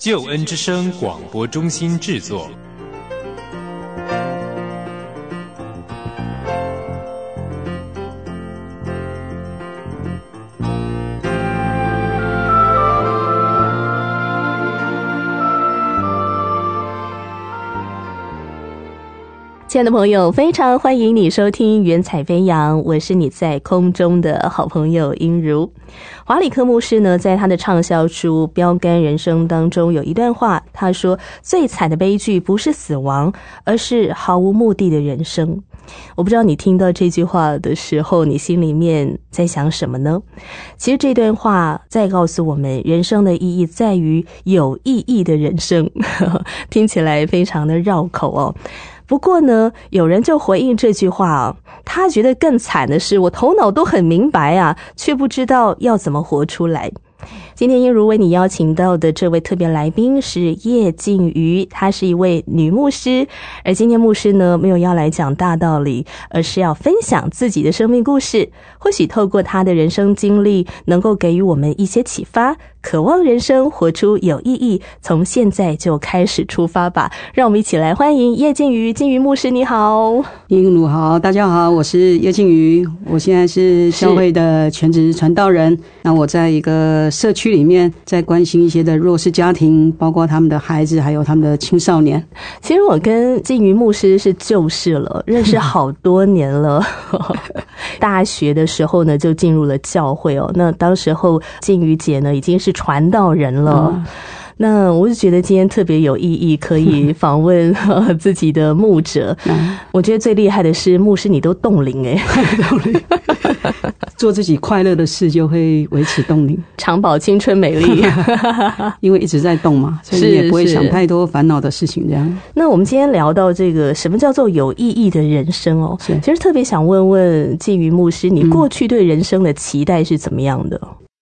救恩之声广播中心制作。的朋友，非常欢迎你收听《云彩飞扬》，我是你在空中的好朋友音如。华里克牧师呢，在他的畅销书《标杆人生》当中有一段话，他说：“最惨的悲剧不是死亡，而是毫无目的的人生。”我不知道你听到这句话的时候，你心里面在想什么呢？其实这段话在告诉我们，人生的意义在于有意义的人生，听起来非常的绕口哦。不过呢，有人就回应这句话啊，他觉得更惨的是，我头脑都很明白啊，却不知道要怎么活出来。今天英如为你邀请到的这位特别来宾是叶静瑜，她是一位女牧师，而今天牧师呢没有要来讲大道理，而是要分享自己的生命故事，或许透过他的人生经历，能够给予我们一些启发。渴望人生活出有意义，从现在就开始出发吧！让我们一起来欢迎叶静瑜，静瑜牧师，你好，英鲁好，大家好，我是叶静瑜，我现在是教会的全职传道人。那我在一个社区里面，在关心一些的弱势家庭，包括他们的孩子，还有他们的青少年。其实我跟静瑜牧师是旧识了，认识好多年了。大学的时候呢，就进入了教会哦。那当时候静瑜姐呢，已经是传道人了。那我就觉得今天特别有意义，可以 访问自己的牧者。我觉得最厉害的是牧师，你都冻龄哎，冻龄，做自己快乐的事就会维持冻龄，长保青春美丽。因为一直在动嘛，所以也不会想太多烦恼的事情。这样。那我们今天聊到这个什么叫做有意义的人生哦？其实特别想问问静瑜牧师，你过去对人生的期待是怎么样的？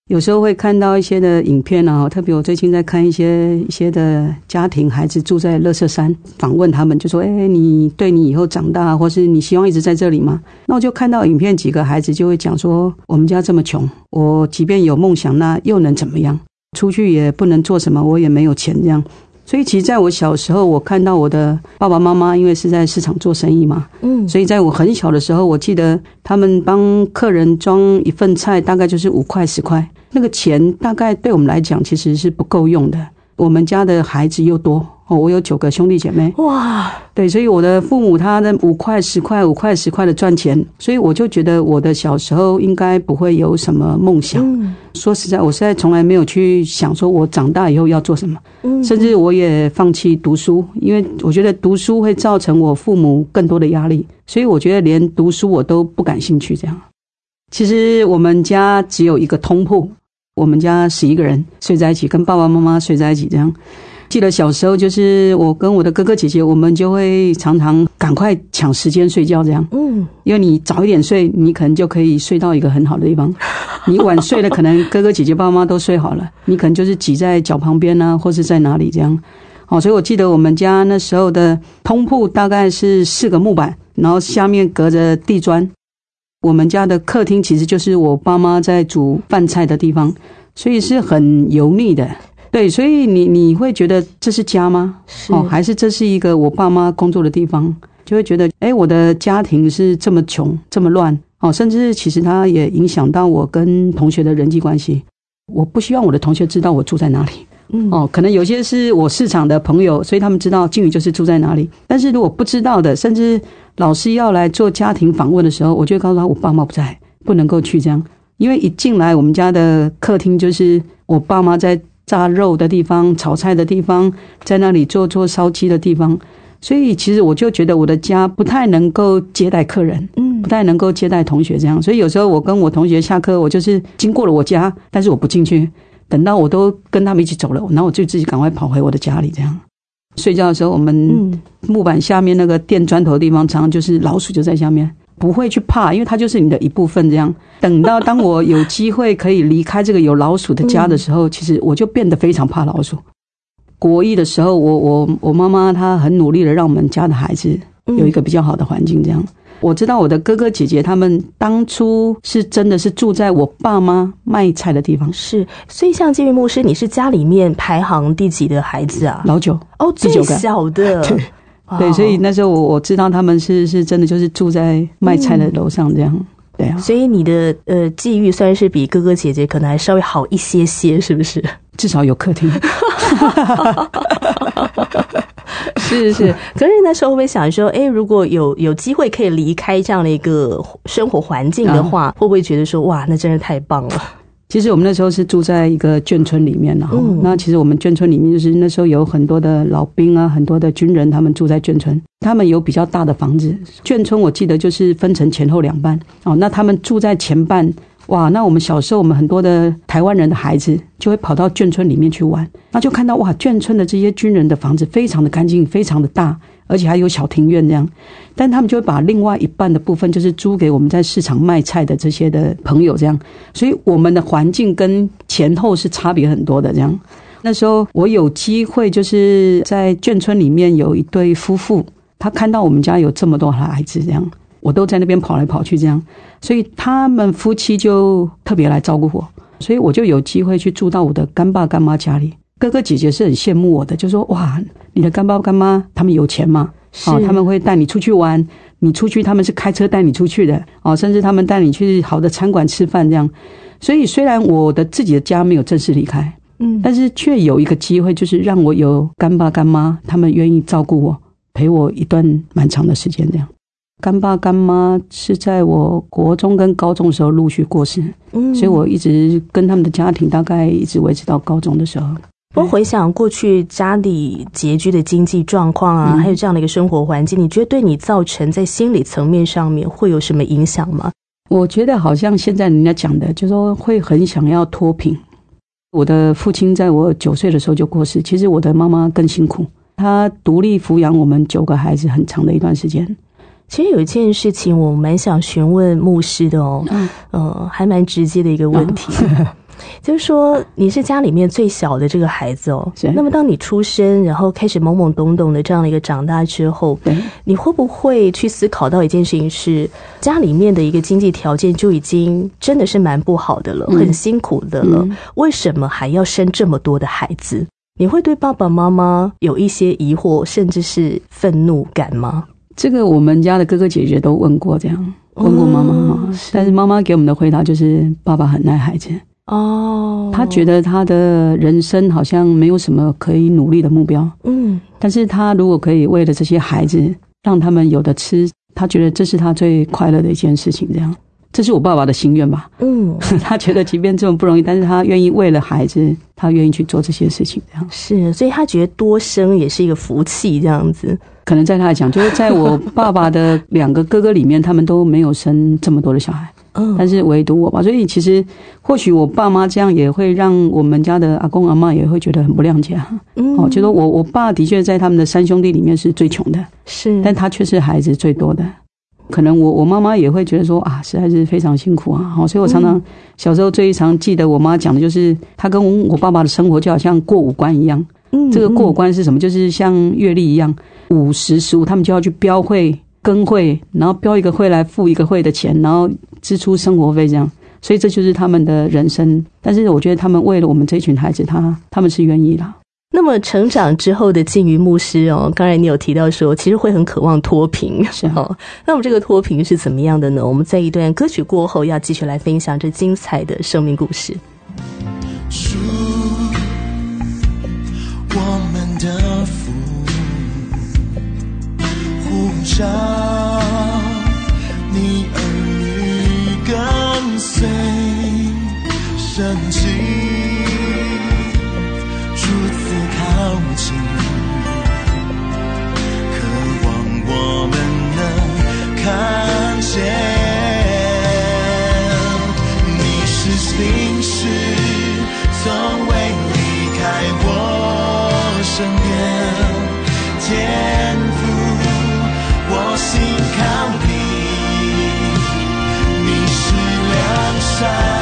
有时候会看到一些的影片啊，特别我最近在看一些一些的家庭孩子住在乐色山，访问他们就说：“哎，你对你以后长大，或是你希望一直在这里吗？”那我就看到影片，几个孩子就会讲说：“我们家这么穷，我即便有梦想，那又能怎么样？出去也不能做什么，我也没有钱这样。”所以，其实在我小时候，我看到我的爸爸妈妈，因为是在市场做生意嘛，嗯，所以在我很小的时候，我记得他们帮客人装一份菜，大概就是五块十块，那个钱大概对我们来讲其实是不够用的。我们家的孩子又多哦，我有九个兄弟姐妹，哇，对，所以我的父母他的五块十块五块十块的赚钱，所以我就觉得我的小时候应该不会有什么梦想。说实在，我现在从来没有去想说我长大以后要做什么，甚至我也放弃读书，因为我觉得读书会造成我父母更多的压力，所以我觉得连读书我都不感兴趣。这样，其实我们家只有一个通铺。我们家十一个人睡在一起，跟爸爸妈妈睡在一起。这样，记得小时候就是我跟我的哥哥姐姐，我们就会常常赶快抢时间睡觉。这样，嗯，因为你早一点睡，你可能就可以睡到一个很好的地方；你晚睡了，可能哥哥姐姐、爸爸妈妈都睡好了，你可能就是挤在脚旁边呢，或是在哪里这样。哦，所以我记得我们家那时候的通铺大概是四个木板，然后下面隔着地砖。我们家的客厅其实就是我爸妈在煮饭菜的地方，所以是很油腻的。对，所以你你会觉得这是家吗？哦，还是这是一个我爸妈工作的地方？就会觉得，哎，我的家庭是这么穷，这么乱哦，甚至其实它也影响到我跟同学的人际关系。我不希望我的同学知道我住在哪里。嗯，哦，可能有些是我市场的朋友，所以他们知道静宇就是住在哪里。但是如果不知道的，甚至老师要来做家庭访问的时候，我就告诉他我爸妈不在，不能够去这样。因为一进来我们家的客厅就是我爸妈在炸肉的地方、炒菜的地方，在那里做做烧鸡的地方，所以其实我就觉得我的家不太能够接待客人，嗯，不太能够接待同学这样。所以有时候我跟我同学下课，我就是经过了我家，但是我不进去。等到我都跟他们一起走了，然后我就自己赶快跑回我的家里，这样。睡觉的时候，我们嗯，木板下面那个垫砖头的地方，常常就是老鼠就在下面，不会去怕，因为它就是你的一部分。这样，等到当我有机会可以离开这个有老鼠的家的时候，其实我就变得非常怕老鼠。国一的时候，我我我妈妈她很努力的让我们家的孩子有一个比较好的环境，这样。我知道我的哥哥姐姐他们当初是真的是住在我爸妈卖菜的地方，是。所以像金鱼牧师，你是家里面排行第几的孩子啊？老九。哦，最小的。对对，所以那时候我我知道他们是是真的就是住在卖菜的楼上这样，对啊，所以你的呃际遇算是比哥哥姐姐可能还稍微好一些些，是不是？至少有客厅。是是。可是那时候会不会想说，哎，如果有有机会可以离开这样的一个生活环境的话，会不会觉得说，哇，那真是太棒了？其实我们那时候是住在一个眷村里面，然后、嗯那其实我们眷村里面就是那时候有很多的老兵啊，很多的军人，他们住在眷村，他们有比较大的房子。眷村我记得就是分成前后两半哦，那他们住在前半。哇，那我们小时候，我们很多的台湾人的孩子就会跑到眷村里面去玩，那就看到哇，眷村的这些军人的房子非常的干净，非常的大，而且还有小庭院这样。但他们就会把另外一半的部分，就是租给我们在市场卖菜的这些的朋友，这样。所以我们的环境跟前后是差别很多的。这样，那时候我有机会就是在眷村里面有一对夫妇，他看到我们家有这么多孩子，这样我都在那边跑来跑去，这样，所以他们夫妻就特别来照顾我，所以我就有机会去住到我的干爸干妈家里。哥哥姐姐是很羡慕我的，就说哇，你的干爸干妈他们有钱吗，哦，是他们会带你出去玩，你出去他们是开车带你出去的，哦，甚至他们带你去好的餐馆吃饭这样。所以虽然我的自己的家没有正式离开，嗯，但是却有一个机会，就是让我有干爸干妈，他们愿意照顾我，陪我一段蛮长的时间这样。干爸干妈是在我国中跟高中的时候陆续过世，嗯所以我一直跟他们的家庭大概一直维持到高中的时候。不过回想过去家里拮据的经济状况啊，嗯还有这样的一个生活环境，你觉得对你造成在心理层面上面会有什么影响吗？我觉得好像现在人家讲的，就说会很想要脱贫。我的父亲在我九岁的时候就过世，其实我的妈妈更辛苦，她独立抚养我们九个孩子很长的一段时间。其实有一件事情我蛮想询问牧师的哦，嗯。呃，还蛮直接的一个问题，就是说你是家里面最小的这个孩子哦，那么当你出生，然后开始懵懵懂懂的这样的一个长大之后，你会不会去思考到一件事情是，家里面的一个经济条件就已经真的是蛮不好的了，嗯。很辛苦的了，嗯。为什么还要生这么多的孩子？你会对爸爸妈妈有一些疑惑，甚至是愤怒感吗？这个我们家的哥哥姐姐都问过，这样问过妈妈哈哦但是妈妈给我们的回答就是爸爸很爱孩子，哦，他觉得他的人生好像没有什么可以努力的目标，嗯但是他如果可以为了这些孩子让他们有的吃，他觉得这是他最快乐的一件事情。这样，这是我爸爸的心愿吧？嗯，他觉得即便这么不容易，但是他愿意为了孩子，他愿意去做这些事情。这样，是，所以他觉得多生也是一个福气，这样子。可能在他来讲，就是在我 爸爸的两个哥哥里面，他们都没有生这么多的小孩。嗯，但是唯独我吧，所以其实或许我爸妈这样也会让我们家的阿公阿妈也会觉得很不谅解啊。嗯哦，就说我我爸的确在他们的三兄弟里面是最穷的，是，但他却是孩子最多的。可能我我妈妈也会觉得说啊，实在是非常辛苦啊。好，所以我常常小时候最常记得我妈讲的就是，她跟我爸爸的生活就好像过五关一样。嗯这个过五关是什么？就是像阅历一样，五十十五，他们就要去标会、更会，然后标一个会来付一个会的钱，然后支出生活费这样。所以这就是他们的人生。但是我觉得他们为了我们这群孩子，他他们是愿意啦。那么成长之后的金鱼牧师哦，刚才你有提到说，其实会很渴望脱贫，是啊哦。那么这个脱贫是怎么样的呢？我们在一段歌曲过后，要继续来分享这精彩的生命故事。主，我们的父，呼召你儿女跟随神迹，如此靠近，渴望我们能看见。你是心事，从未离开我身边，天良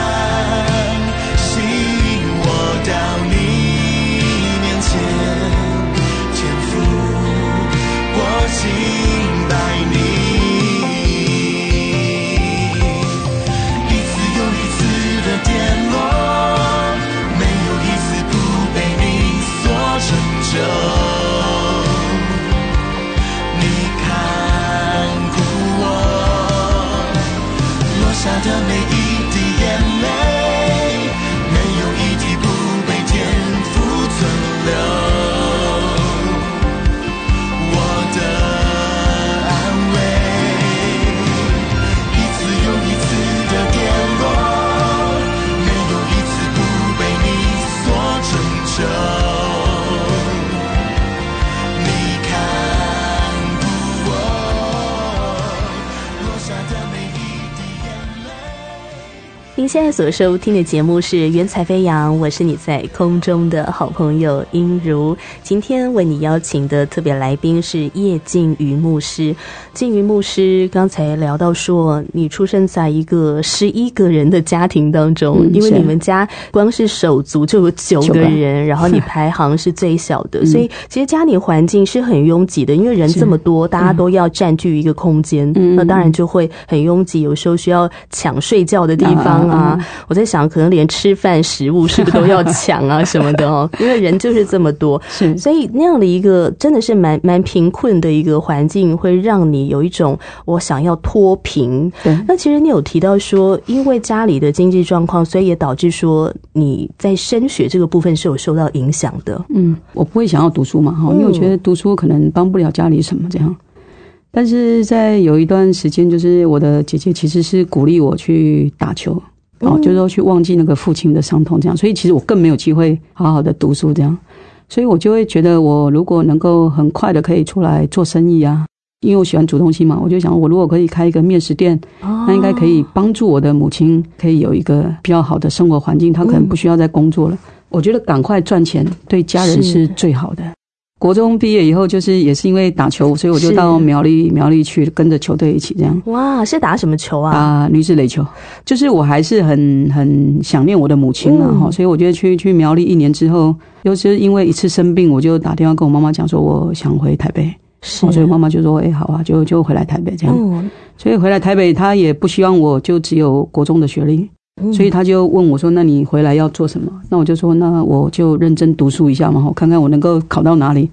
您现在所收听的节目是《云彩飞扬》，我是你在空中的好朋友英如。今天为你邀请的特别来宾是叶静瑜牧师。静瑜牧师刚才聊到说，你出生在一个十一个人的家庭当中，嗯因为你们家光是手足就有九九个个人，然后你 排行是最小的，所以其实家里环境是很拥挤的，因为人这么多，大家都要占据一个空间，嗯那当然就会很拥挤，有时候需要抢睡觉的地方啊。啊我在想，可能连吃饭食物是不是都要抢啊什么的哦？因为人就是这么多，是所以那样的一个真的是蛮蛮贫困的一个环境，会让你有一种我想要脱贫。对那其实你有提到说，因为家里的经济状况，所以也导致说你在升学这个部分是有受到影响的。嗯，我不会想要读书嘛，哈，因为我觉得读书可能帮不了家里什么这样。但是在有一段时间，就是我的姐姐其实是鼓励我去打球，哦，嗯就是说去忘记那个父亲的伤痛，这样。所以其实我更没有机会好好的读书，这样。所以我就会觉得，我如果能够很快的可以出来做生意啊，因为我喜欢煮东西嘛，我就想，我如果可以开一个面食店，那应该可以帮助我的母亲，可以有一个比较好的生活环境，她可能不需要再工作了。我觉得赶快赚钱对家人是最好的。国中毕业以后，就是也是因为打球，所以我就到苗栗苗栗去跟着球队一起这样哇，是打什么球啊？打女子垒球。就是我还是很很想念我的母亲了哈，嗯所以我觉得去去苗栗一年之后，又是因为一次生病，我就打电话跟我妈妈讲说，我想回台北。是哦，所以妈妈就说：“哎、好啊，就就回来台北这样。嗯，所以回来台北，她也不希望我就只有国中的学历，嗯所以他就问我说：“那你回来要做什么？”那我就说：“那我就认真读书一下嘛，我看看我能够考到哪里。”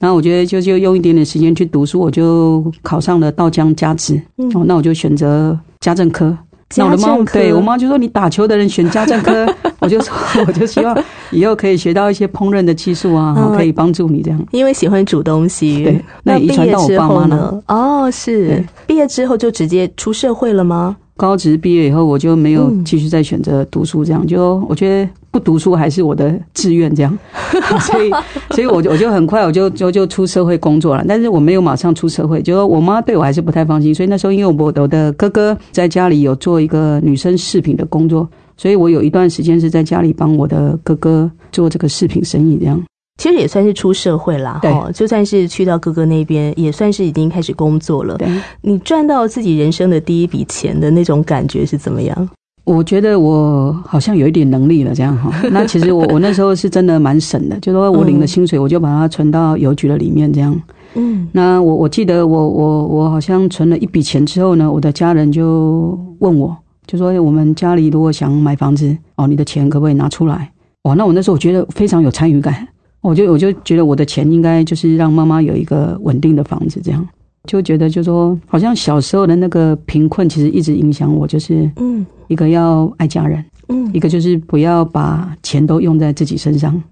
然后我觉得就就用一点点时间去读书，我就考上了道江家职。嗯哦，那我就选择家政科。那我的妈家政科对我妈就说：“你打球的人选家政科。”我就说：“我就希望以后可以学到一些烹饪的技术啊，嗯可以帮助你这样。”因为喜欢煮东西，对那那遗传到我爸妈后呢？哦，是毕业之后就直接出社会了吗？高职毕业以后，我就没有嗯。继续再选择读书，这样、就我觉得不读书还是我的志愿，这样，所以所以我就我就很快我就就就出社会工作了，但是我没有马上出社会，就我妈对我还是不太放心，所以那时候因为我我的哥哥在家里有做一个女生饰品的工作，所以我有一段时间是在家里帮我的哥哥做这个饰品生意，这样。其实也算是出社会啦，对哈，就算是去到哥哥那边，也算是已经开始工作了。对，你赚到自己人生的第一笔钱的那种感觉是怎么样？我觉得我好像有一点能力了，这样哈。那其实我我那时候是真的蛮省的，就说我领了薪水，我就把它存到邮局的里面，这样。嗯，那我我记得我我我好像存了一笔钱之后呢，我的家人就问我，就说、哎我们家里如果想买房子哦，你的钱可不可以拿出来？哇，那我那时候我觉得非常有参与感，我就我就觉得我的钱应该就是让妈妈有一个稳定的房子，这样。就觉得就说好像小时候的那个贫困其实一直影响我，就是嗯。一个要爱家人，嗯。一个就是不要把钱都用在自己身上，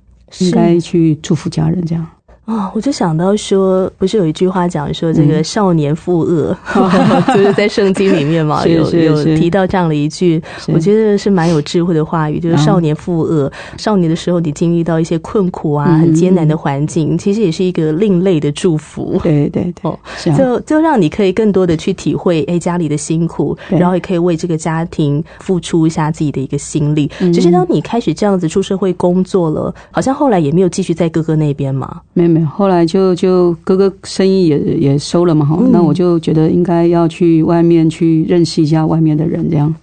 应该去祝福家人这样。哦，我就想到说，不是有一句话讲说这个嗯少年负恶，就是在圣经里面嘛，有有提到这样的一句，我觉得是蛮有智慧的话语，就是嗯少年负恶。少年的时候，你经历到一些困苦啊，嗯很艰难的环境，其实也是一个另类的祝福。对对对，哦啊，就就让你可以更多的去体会，哎，家里的辛苦，然后也可以为这个家庭付出一下自己的一个心力。嗯只是当你开始这样子出社会工作了，好像后来也没有继续在哥哥那边嘛。没有没没有，后来就就哥哥生意也也收了嘛哈，嗯。那我就觉得应该要去外面去认识一下外面的人这样，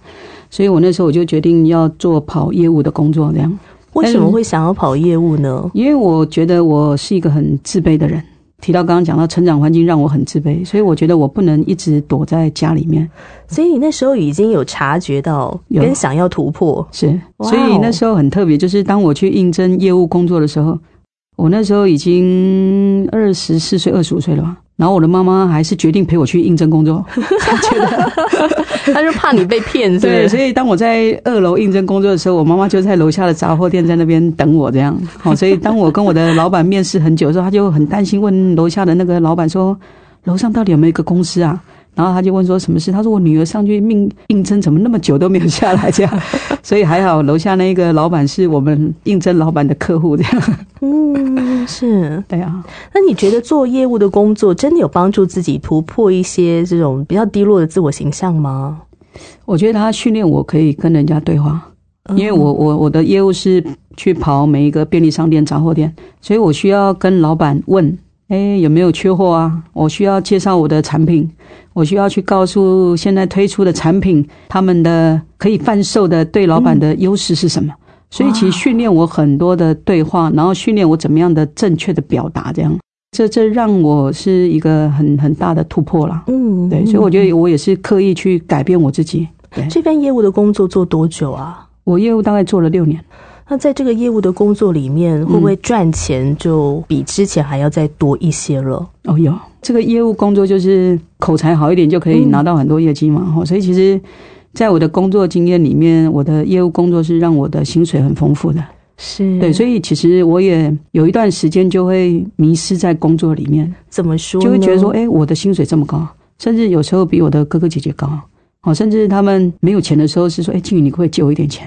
所以我那时候我就决定要做跑业务的工作这样，为什么会想要跑业务呢？因为我觉得我是一个很自卑的人。提到刚刚讲到成长环境让我很自卑，所以我觉得我不能一直躲在家里面。所以你那时候已经有察觉到有。跟想要突破，是，所以那时候很特别，就是当我去应征业务工作的时候，我那时候已经二十四岁、二十五岁了吧。然后我的妈妈还是决定陪我去应征工作，她觉得她就怕你被骗，对，所以当我在二楼应征工作的时候，我妈妈就在楼下的杂货店在那边等我，这样。好，所以当我跟我的老板面试很久的时候，他就很担心，问楼下的那个老板说：“楼上到底有没有一个公司啊？”然后他就问说什么事？他说：“我女儿上去应应征，怎么那么久都没有下来？”这样，所以还好，楼下那个老板是我们应征老板的客户，这样。嗯，是。对啊，那你觉得做业务的工作真的有帮助自己突破一些这种比较低落的自我形象吗？我觉得他训练我可以跟人家对话。因为我我我的业务是去跑每一个便利商店、杂货店，所以我需要跟老板问，哎，有没有缺货啊？我需要介绍我的产品，我需要去告诉现在推出的产品他们的可以贩售的对老板的优势是什么。所以其实训练我很多的对话，然后训练我怎么样的正确的表达，这样，这这让我是一个很很大的突破啦。嗯，对，所以我觉得我也是刻意去改变我自己。对，这边业务的工作做多久啊？我业务大概做了六年。那在这个业务的工作里面，会不会赚钱就比之前还要再多一些了？哦，有这个业务工作就是口才好一点就可以拿到很多业绩嘛，哦，所以其实在我的工作经验里面，我的业务工作是让我的薪水很丰富的。是对，所以其实我也有一段时间就会迷失在工作里面，怎么说？就会觉得说，哎，我的薪水这么高，甚至有时候比我的哥哥姐姐高，哦，甚至他们没有钱的时候是说，哎，静宇，你可不可以借我一点钱？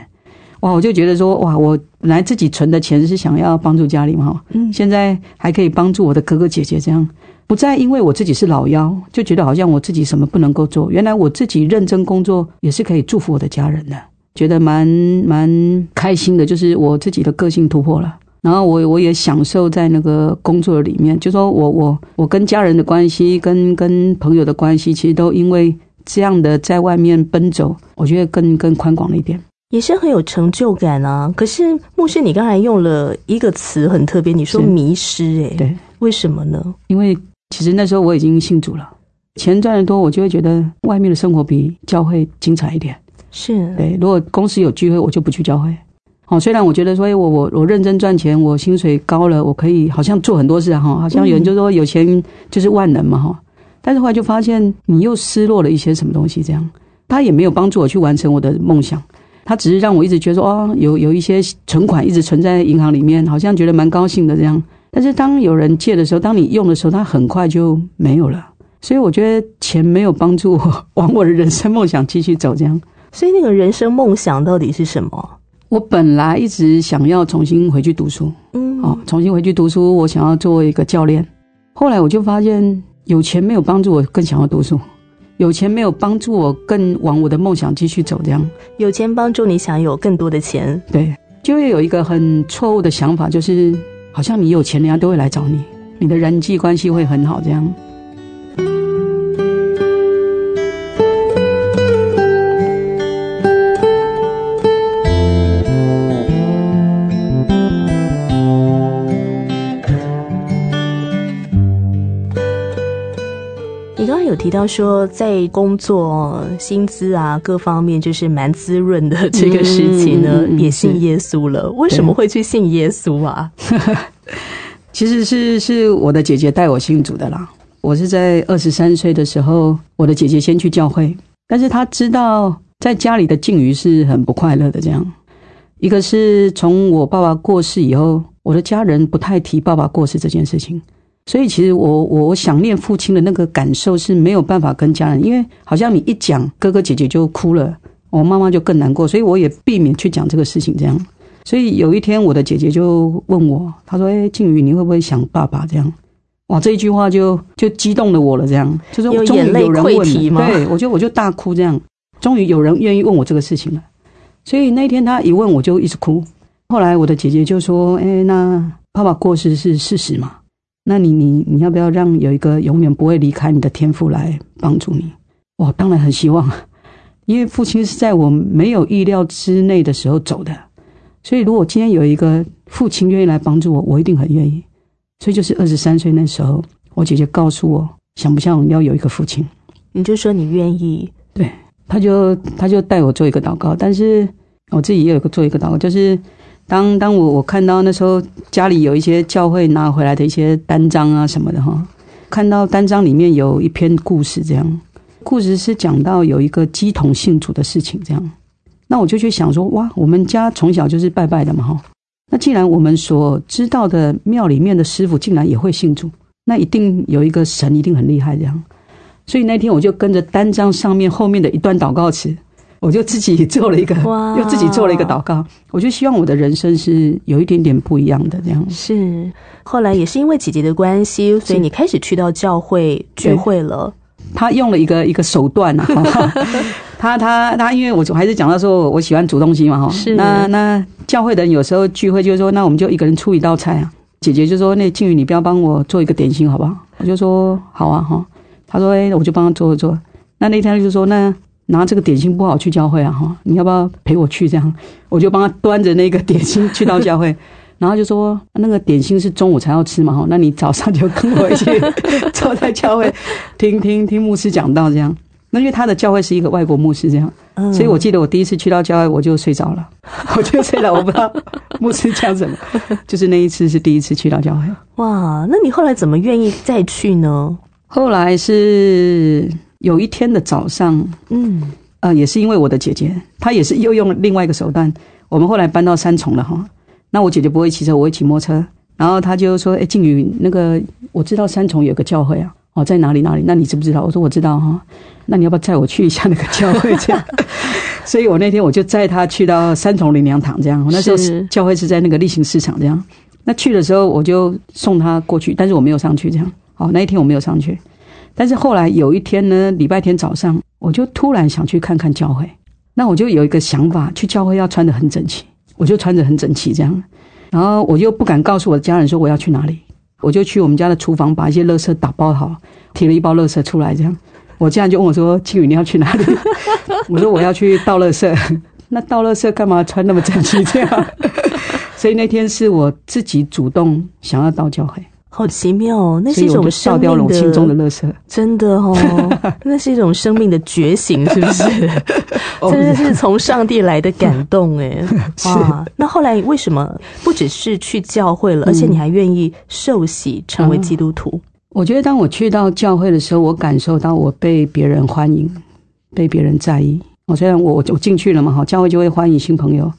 哇，我就觉得说，哇，我本来自己存的钱是想要帮助家里嘛，嗯现在还可以帮助我的哥哥姐姐，这样不再因为我自己是老幺，就觉得好像我自己什么不能够做。原来我自己认真工作也是可以祝福我的家人的，觉得蛮蛮开心的，就是我自己的个性突破了。然后我我也享受在那个工作里面，就说我我我跟家人的关系，跟跟朋友的关系，其实都因为这样的在外面奔走，我觉得更更宽广了一点。也是很有成就感啊。可是牧师，你刚才用了一个词很特别，你说迷失、欸，对，为什么呢？因为其实那时候我已经信主了，钱赚得多，我就会觉得外面的生活比教会精彩一点。是，对，如果公司有聚会，我就不去教会。哦，虽然我觉得说，哎，我我我认真赚钱，我薪水高了，我可以好像做很多事啊哈，好像有人就说有钱就是万能嘛哈，但是后来就发现你又失落了一些什么东西，这样他也没有帮助我去完成我的梦想，他只是让我一直觉得说，哦，有有一些存款一直存在银行里面，好像觉得蛮高兴的这样，但是当有人借的时候，当你用的时候，它很快就没有了，所以我觉得钱没有帮助我往我的人生梦想继续走这样。所以那个人生梦想到底是什么？我本来一直想要重新回去读书，嗯，哦，重新回去读书，我想要做一个教练。后来我就发现，有钱没有帮助我更想要读书，有钱没有帮助我更往我的梦想继续走。这样，有钱帮助你想有更多的钱，对，就会有一个很错误的想法，就是好像你有钱，人家都会来找你，你的人际关系会很好。这样，提到说，在工作薪资啊各方面就是蛮滋润的这个事情呢，嗯嗯嗯也信耶稣了。为什么会去信耶稣啊？其实是是我的姐姐带我信主的啦。我是在二十三岁的时候，我的姐姐先去教会，但是她知道在家里的境遇是很不快乐的。这样，一个是从我爸爸过世以后，我的家人不太提爸爸过世这件事情，所以其实我我我想念父亲的那个感受是没有办法跟家人，因为好像你一讲哥哥姐姐就哭了，我妈妈就更难过，所以我也避免去讲这个事情。这样，所以有一天我的姐姐就问我，她说：“哎，静宇，你会不会想爸爸？”这样。哇，这一句话就就激动了我了，这样就是终于有眼泪有人问对我就我就大哭，这样终于有人愿意问我这个事情了。所以那天他一问，我就一直哭。后来我的姐姐就说：“哎，那爸爸过世是事实嘛？那你你你要不要让有一个永远不会离开你的天赋来帮助你？我当然很希望，因为父亲是在我没有意料之内的时候走的，所以如果今天有一个父亲愿意来帮助我，我一定很愿意。所以就是二十三岁那时候，我姐姐告诉我，想不想要有一个父亲？你就说你愿意，对，他就他就带我做一个祷告，但是我自己也有个做一个祷告，就是当当我我看到那时候家里有一些教会拿回来的一些单张啊什么的哈，看到单张里面有一篇故事，这样。故事是讲到有一个鸡同信主的事情，这样，那我就去想说，哇，我们家从小就是拜拜的嘛哈，那既然我们所知道的庙里面的师傅竟然也会信主，那一定有一个神一定很厉害这样。所以那天我就跟着单张上面后面的一段祷告词，我就自己做了一个，又自己做了一个祷告。我就希望我的人生是有一点点不一样的这样。是后来也是因为姐姐的关系，所以你开始去到教会聚会了。他用了一个一个手段啊，他他他，因为我还是讲到说我喜欢煮东西嘛哈，是那那教会的人有时候聚会就是说，那我们就一个人出一道菜啊。姐姐就说：“那静宇，你不要帮我做一个点心好不好？”我就说：“好啊哈。”他说：“哎，我就帮他做做。”那那天就说：“那拿这个点心不好去教会啊哈，你要不要陪我去？”这样我就帮他端着那个点心去到教会，然后就说：“那个点心是中午才要吃嘛哈，那你早上就跟我一起 坐在教会听听听牧师讲道这样。”那因为他的教会是一个外国牧师这样，嗯所以我记得我第一次去到教会我就睡着了，我就睡了，我不知道牧师讲什么，就是那一次是第一次去到教会。哇，那你后来怎么愿意再去呢？后来是有一天的早上，嗯，呃，也是因为我的姐姐，她也是又用另外一个手段。我们后来搬到三重了哈，那我姐姐不会骑车，我会骑摩托车，然后她就说：“哎，静宇，那个我知道三重有个教会啊，哦，在哪里哪里？那你知不知道？”我说：“我知道哈，那你要不要载我去一下那个教会？”这样，所以我那天我就载她去到三重灵粮堂，这样。那时候是教会是在那个例行市场这样。那去的时候我就送她过去，但是我没有上去这样。好，那一天我没有上去。但是后来有一天呢，礼拜天早上，我就突然想去看看教会。那我就有一个想法，去教会要穿得很整齐，我就穿着很整齐这样。然后我又不敢告诉我的家人说我要去哪里，我就去我们家的厨房把一些垃圾打包好，提了一包垃圾出来这样。我家人就问我说：“庆宇，你要去哪里？” 我说：“我要去倒垃圾。”那倒垃圾干嘛穿那么整齐这样？所以那天是我自己主动想要到教会。好奇妙哦，那是一种生命倒掉了我心中的乐色。真的哦，那是一种生命的觉醒，是不是？哦真的是从上帝来的感动哎！哇，那后来为什么不只是去教会了，而且你还愿意受洗成为基督徒？我觉得当我去到教会的时候，我感受到我被别人欢迎，被别人在意。我虽然我我进去了嘛，哈，教会就会欢迎新朋友，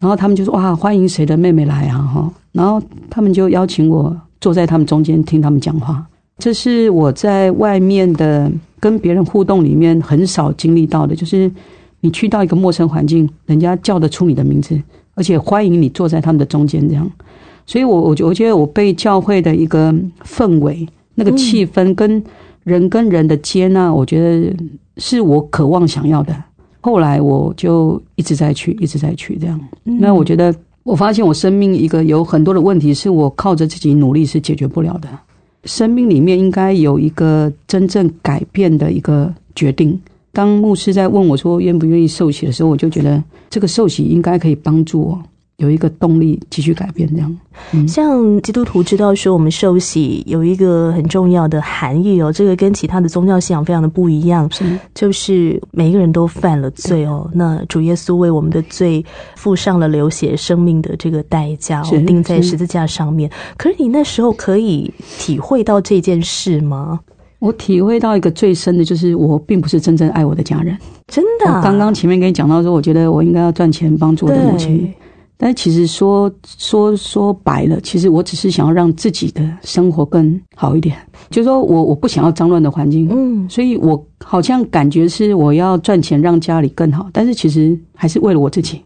然后他们就说哇，欢迎谁的妹妹来啊，哈，然后他们就邀请我坐在他们中间听他们讲话。这是我在外面的跟别人互动里面很少经历到的，就是你去到一个陌生环境，人家叫得出你的名字，而且欢迎你坐在他们的中间这样。所以我我觉我觉得我被教会的一个氛围、那个气氛跟人跟人的接纳，我觉得是我渴望想要的。后来我就一直在去，一直在去这样。那我觉得我发现我生命一个有很多的问题，是我靠着自己努力是解决不了的。生命里面应该有一个真正改变的一个决定。当牧师在问我说愿不愿意受洗的时候，我就觉得这个受洗应该可以帮助我有一个动力继续改变。这样，像基督徒知道说，我们受洗有一个很重要的含义哦，这个跟其他的宗教信仰非常的不一样，是就是每一个人都犯了罪哦，那主耶稣为我们的罪付上了流血生命的这个代价哦是，钉在十字架上面。可是你那时候可以体会到这件事吗？我体会到一个最深的就是，我并不是真正爱我的家人。真的啊、我刚刚前面跟你讲到说，我觉得我应该要赚钱帮助我的母亲对，但其实说说说白了，其实我只是想要让自己的生活更好一点，就是说我我不想要脏乱的环境，嗯，所以我好像感觉是我要赚钱让家里更好，但是其实还是为了我自己。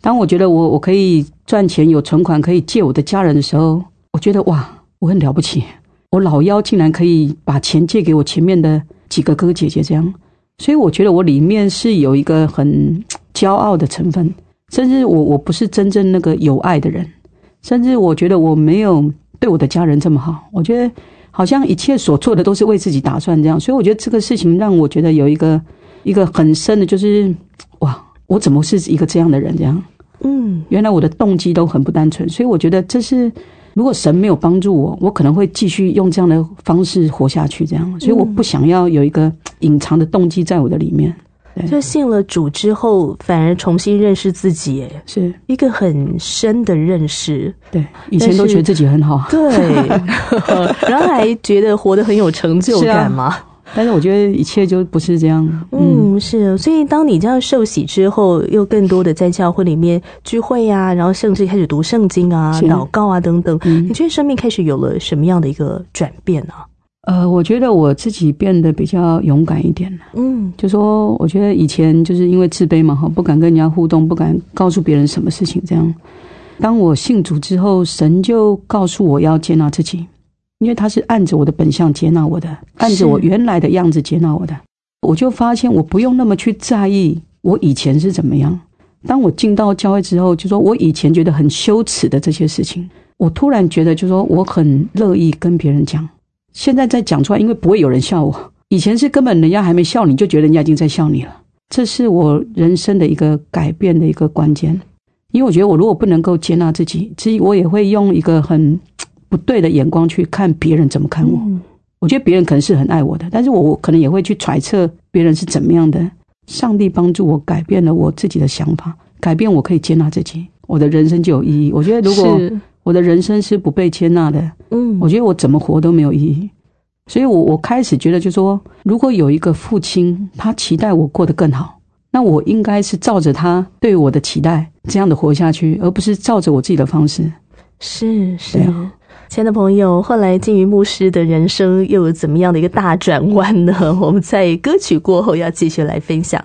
当我觉得我我可以赚钱有存款可以借我的家人的时候，我觉得哇，我很了不起，我老幺竟然可以把钱借给我前面的几个哥哥姐姐这样，所以我觉得我里面是有一个很骄傲的成分，甚至我我不是真正那个有爱的人，甚至我觉得我没有对我的家人这么好，我觉得好像一切所做的都是为自己打算这样，所以我觉得这个事情让我觉得有一个一个很深的，就是哇，我怎么是一个这样的人这样？嗯，原来我的动机都很不单纯，所以我觉得这是如果神没有帮助我，我可能会继续用这样的方式活下去，这样，所以我不想要有一个隐藏的动机在我的里面。对，就信了主之后，反而重新认识自己，哎是一个很深的认识。对，以前都觉得自己很好，对，然后还觉得活得很有成就感嘛。但是我觉得一切就不是这样。嗯，嗯，是，所以当你这样受洗之后，又更多的在教会里面聚会啊，然后甚至开始读圣经啊、是祷告啊等等，嗯你觉得生命开始有了什么样的一个转变呢、呃，我觉得我自己变得比较勇敢一点了。嗯就说我觉得以前就是因为自卑嘛，哈，不敢跟人家互动，不敢告诉别人什么事情这样。当我信主之后，神就告诉我要接纳自己，因为他是按着我的本相接纳我的，按着我原来的样子接纳我的。我就发现我不用那么去在意我以前是怎么样。当我进到教会之后，就说我以前觉得很羞耻的这些事情，我突然觉得就说我很乐意跟别人讲。现在再讲出来，因为不会有人笑我。以前是根本人家还没笑你，就觉得人家已经在笑你了。这是我人生的一个改变的一个关键。因为我觉得我如果不能够接纳自己，其实我也会用一个很不对的眼光去看别人怎么看我。嗯我觉得别人可能是很爱我的，但是我我可能也会去揣测别人是怎么样的。上帝帮助我改变了我自己的想法，改变我可以接纳自己，我的人生就有意义。我觉得如果是我的人生是不被接纳的，嗯，我觉得我怎么活都没有意义。所以我，我开始觉得，就说，如果有一个父亲，他期待我过得更好，那我应该是照着他对我的期待这样的活下去，而不是照着我自己的方式。是是。亲爱的朋友，后来金鱼牧师的人生又有怎么样的一个大转弯呢？我们在歌曲过后要继续来分享。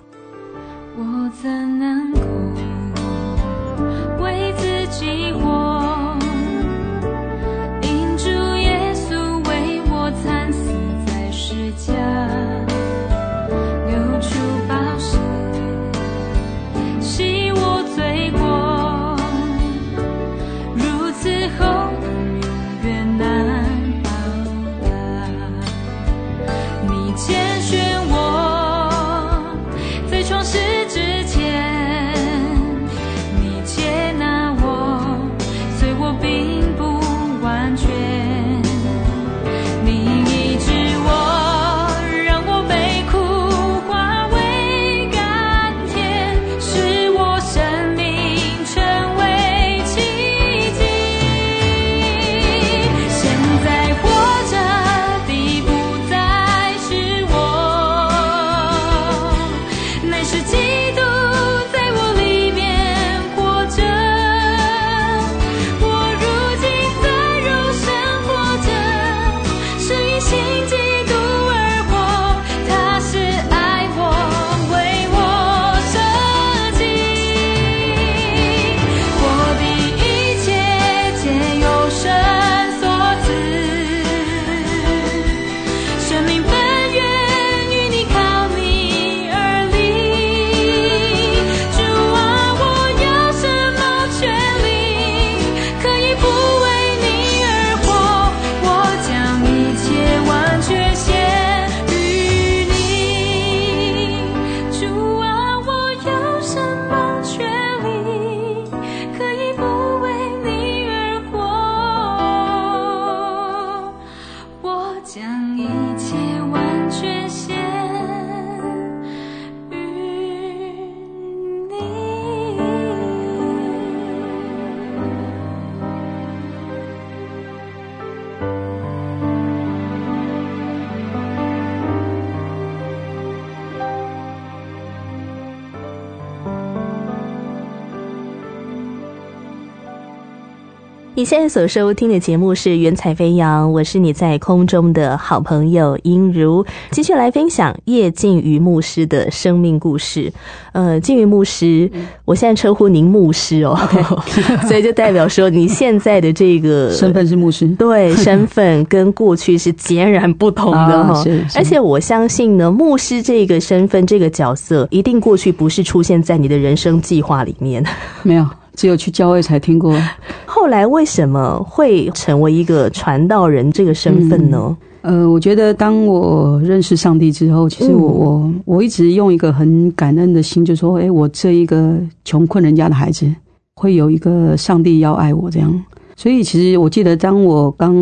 你现在所收听的节目是《云彩飞扬》，我是你在空中的好朋友音如，继续来分享叶静瑜牧师的生命故事。呃，静瑜牧师，我现在称呼您牧师哦，所以就代表说你现在的这个身份是牧师，对身份跟过去是截然不同的哈、啊是是。而且我相信呢，牧师这个身份、这个角色，一定过去不是出现在你的人生计划里面。没有，只有去教会才听过。后来为什么会成为一个传道人这个身份呢？呃，我觉得当我认识上帝之后，其实我、我我一直用一个很感恩的心，就说，哎，我这一个穷困人家的孩子，会有一个上帝要爱我这样。所以其实我记得，当我刚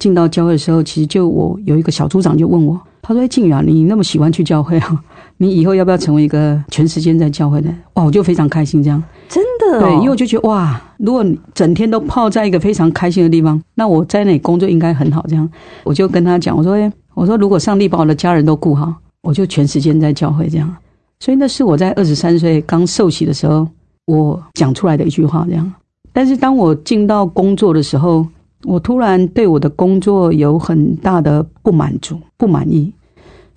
进到教会的时候，其实就我有一个小组长就问我，他说：“哎，静宇啊，你那么喜欢去教会啊，你以后要不要成为一个全时间在教会的？”哇，我就非常开心这样。真的、哦，对，因为我就觉得哇，如果你整天都泡在一个非常开心的地方，那我在那里工作应该很好。这样，我就跟他讲，我说：“哎，我说如果上帝把我的家人都顾好，我就全时间在教会这样。”所以那是我在二十三岁刚受洗的时候，我讲出来的一句话这样。但是当我进到工作的时候，我突然对我的工作有很大的不满足、不满意，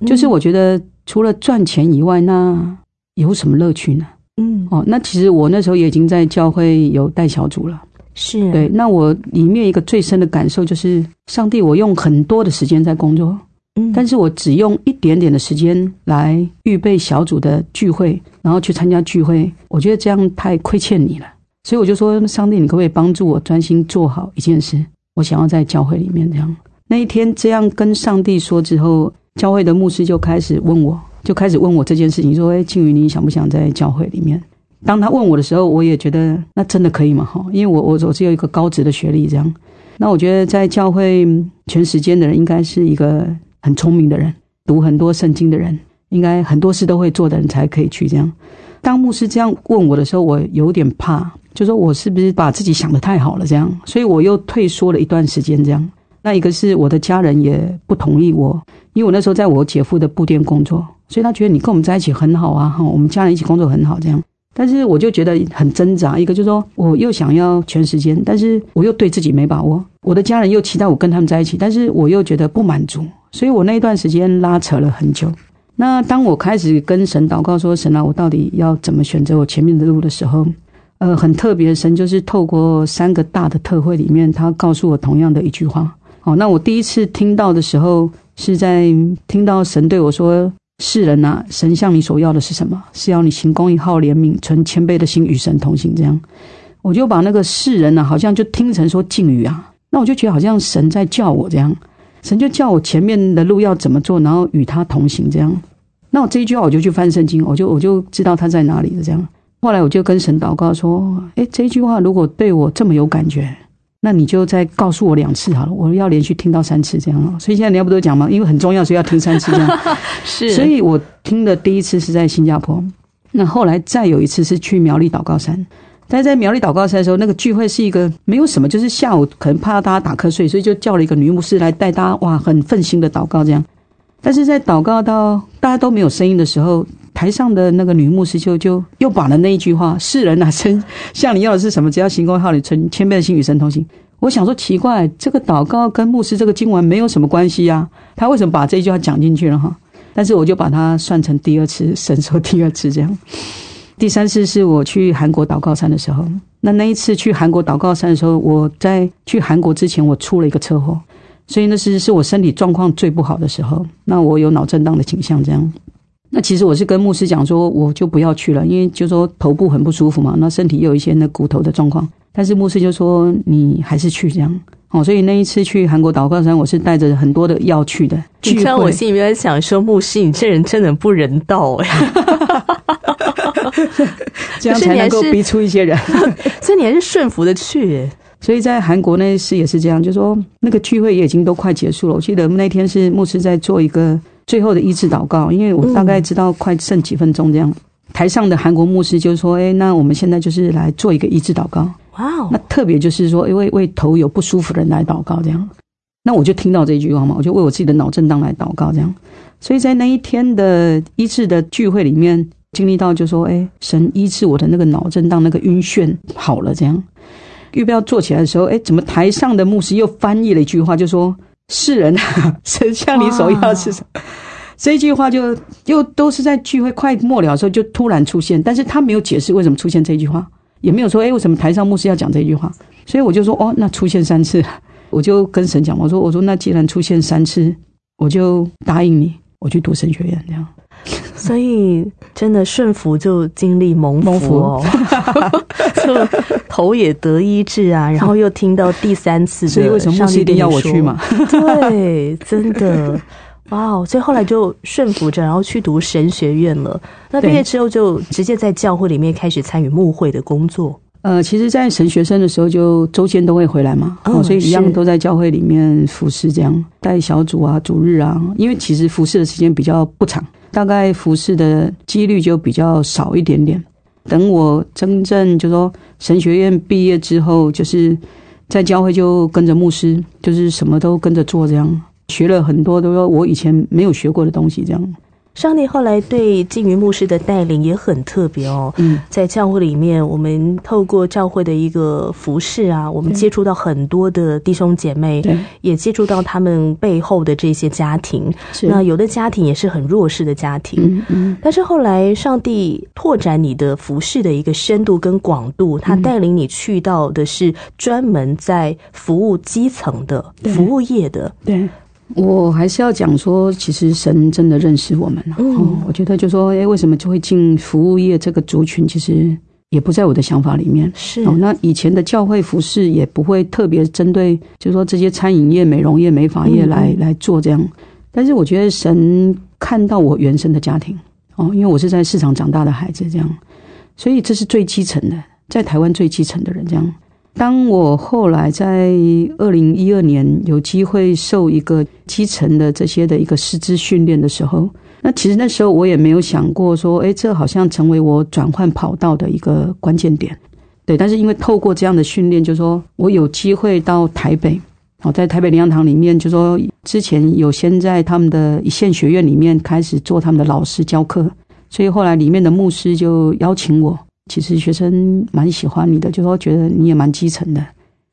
就是我觉得除了赚钱以外，那有什么乐趣呢？嗯，哦，那其实我那时候也已经在教会有带小组了。是对，那我里面一个最深的感受就是，上帝，我用很多的时间在工作，嗯但是我只用一点点的时间来预备小组的聚会，然后去参加聚会，我觉得这样太亏欠你了。所以我就说，上帝，你可不可以帮助我专心做好一件事？我想要在教会里面这样。那一天这样跟上帝说之后，教会的牧师就开始问我，就开始问我这件事情，说：“哎，庆宇，你想不想在教会里面？”当他问我的时候，我也觉得那真的可以吗？哈，因为我我我只有一个高职的学历，这样。那我觉得在教会全时间的人，应该是一个很聪明的人，读很多圣经的人，应该很多事都会做的人才可以去这样。当牧师这样问我的时候，我有点怕，就说我是不是把自己想的太好了这样，所以我又退缩了一段时间这样。那一个是我的家人也不同意我，因为我那时候在我姐夫的布店工作，所以他觉得你跟我们在一起很好啊，哈，我们家人一起工作很好这样。但是我就觉得很挣扎，一个就是说我又想要全时间，但是我又对自己没把握，我的家人又期待我跟他们在一起，但是我又觉得不满足，所以我那一段时间拉扯了很久。那当我开始跟神祷告说：“神啊，我到底要怎么选择我前面的路的时候，呃，很特别的，神就是透过三个大的特会里面，他告诉我同样的一句话。好，那我第一次听到的时候，是在听到神对我说：“世人啊，神向你所要的是什么？是要你行公义、好怜悯、存谦卑的心，与神同行。”这样，我就把那个世人啊，好像就听成说敬语啊，那我就觉得好像神在叫我这样。神就叫我前面的路要怎么做，然后与他同行这样。那我这一句话我就去翻圣经，我就我就知道他在哪里了这样。后来我就跟神祷告说：“诶，这一句话如果对我这么有感觉，那你就再告诉我两次好了，我要连续听到三次这样了。所以现在你要不都讲吗？因为很重要，所以要听三次这样。是，所以我听的第一次是在新加坡，那后来再有一次是去苗栗祷告山。但是在苗栗祷告山的时候，那个聚会是一个没有什么，就是下午可能怕大家打瞌睡，所以就叫了一个女牧师来带大家，哇，很奋心的祷告这样。但是在祷告到大家都没有声音的时候，台上的那个女牧师就就又把了那一句话：“世人啊，神向你要的是什么？只要行公好，你存谦卑的心与神同行。”我想说奇怪，这个祷告跟牧师这个经文没有什么关系呀、他为什么把这一句话讲进去了哈？但是我就把它算成第二次，神说第二次这样。第三次是我去韩国祷告山的时候，那那一次去韩国祷告山的时候，我在去韩国之前，我出了一个车祸，所以那是是我身体状况最不好的时候。那我有脑震荡的倾向，这样。那其实我是跟牧师讲说，我就不要去了，因为就说头部很不舒服嘛，那身体又有一些那骨头的状况。但是牧师就说你还是去这样。哦，所以那一次去韩国祷告山，我是带着很多的药去的。你知道我心里面想说，牧师，你这人真的不人道哎，这样才能够逼出一些人。所以你还是顺服的去哎。所以在韩国那次也是这样，就说那个聚会也已经都快结束了。我记得那天是牧师在做一个最后的医治祷告，因为我大概知道快剩几分钟这样。台上的韩国牧师就说：“哎，那我们现在就是来做一个医治祷告。哇哦那，特别就是说，因为为头有不舒服的人来祷告这样。那我就听到这句话嘛，我就为我自己的脑震荡来祷告这样。所以在那一天的医治的聚会里面，经历到就说，哎，神医治我的那个脑震荡、那个晕眩好了这样。预备要做起来的时候，哎，怎么台上的牧师又翻译了一句话，就说：“世人啊，神向你所要的是什么？”这句话就又都是在聚会快末了的时候就突然出现，但是他没有解释为什么出现这句话，也没有说，哎，为什么台上牧师要讲这句话？所以我就说，哦，那出现三次，我就跟神讲，我说，我说那既然出现三次，我就答应你，我去读神学院这样。所以真的顺服就经历蒙福哦，就头也得医治啊，然后又听到第三次的 所以为什么牧师一定要我去嘛？对，真的。哇哦！所以后来就顺服着，然后去读神学院了。那毕业之后就直接在教会里面开始参与牧会的工作。呃，其实，在神学生的时候，就周间都会回来嘛，哦所以一样都在教会里面服侍，这样带小组啊、主日啊。因为其实服侍的时间比较不长，大概服侍的几率就比较少一点点。等我真正就说神学院毕业之后，就是在教会就跟着牧师，就是什么都跟着做，这样学了很多都说我以前没有学过的东西，这样。上帝后来对静云牧师的带领也很特别哦。嗯，在教会里面，我们透过教会的一个服饰啊，我们接触到很多的弟兄姐妹，对，也接触到他们背后的这些家庭。那有的家庭也是很弱势的家庭。嗯嗯，但是后来，上帝拓展你的服饰的一个深度跟广度，他带领你去到的是专门在服务基层的服务业的。对。我还是要讲说，其实神真的认识我们哦，我觉得就说，哎，为什么就会进服务业这个族群？其实也不在我的想法里面。是哦，那以前的教会服饰也不会特别针对，就是说这些餐饮业、美容业、美发业来、嗯来做这样。但是我觉得神看到我原生的家庭哦，因为我是在市场长大的孩子，这样，所以这是最基层的，在台湾最基层的人这样。当我后来在二零一二年有机会受一个基层的这些的一个师资训练的时候，那其实那时候我也没有想过说，哎，这好像成为我转换跑道的一个关键点。对，但是因为透过这样的训练，就说我有机会到台北，哦，在台北灵粮堂里面，就说之前有先在他们的一线学院里面开始做他们的老师教课，所以后来里面的牧师就邀请我。其实学生蛮喜欢你的，就说觉得你也蛮基层的，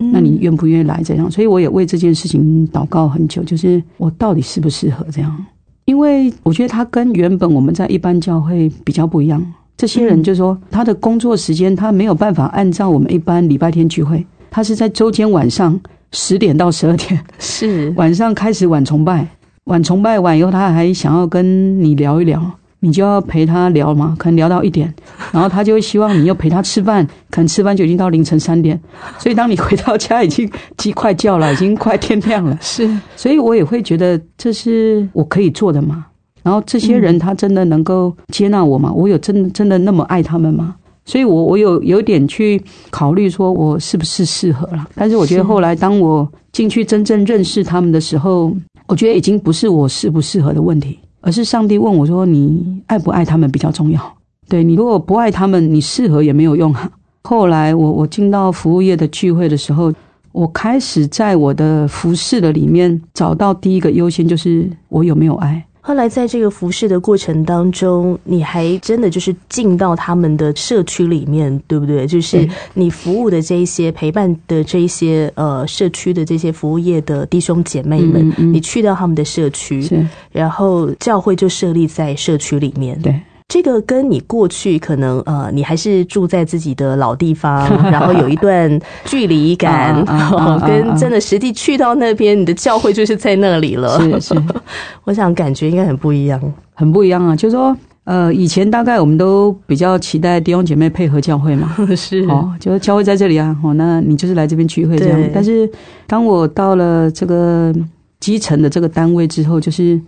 嗯那你愿不愿意来这样？所以我也为这件事情祷告很久，就是我到底适不适合这样？因为我觉得他跟原本我们在一般教会比较不一样。这些人就说他的工作时间他没有办法按照我们一般礼拜天聚会，他是在周间晚上十点到十二点，是 晚上开始晚崇拜，晚崇拜完以后他还想要跟你聊一聊。你就要陪他聊嘛，可能聊到一点，然后他就会希望你又陪他吃饭，可能吃饭就已经到凌晨三点，所以当你回到家已经鸡快叫了，已经快天亮了。是，所以我也会觉得这是我可以做的嘛。然后这些人他真的能够接纳我吗？我有真真的那么爱他们吗？所以我我有有点去考虑说我是不是适合了。但是我觉得后来当我进去真正认识他们的时候，我觉得已经不是我适不适合的问题，而是上帝问我说：“你爱不爱他们比较重要。”对你如果不爱他们，你适合也没有用啊。后来我我进到服务业的聚会的时候，我开始在我的服饰的里面找到第一个优先，就是我有没有爱。后来在这个服侍的过程当中，你还真的就是进到他们的社区里面，对不对？就是你服务的这一些陪伴的这一些呃社区的这些服务业的弟兄姐妹们，嗯嗯嗯你去到他们的社区，然后教会就设立在社区里面。对，这个跟你过去可能呃，你还是住在自己的老地方，然后有一段距离感，跟真的实际去到那边，你的教会就是在那里了。是是，我想感觉应该很不一样。很不一样啊。就是说，呃，以前大概我们都比较期待弟兄姐妹配合教会嘛，是哦，就是教会在这里啊，哦，那你就是来这边聚会这样。但是当我到了这个基层的这个单位之后，就是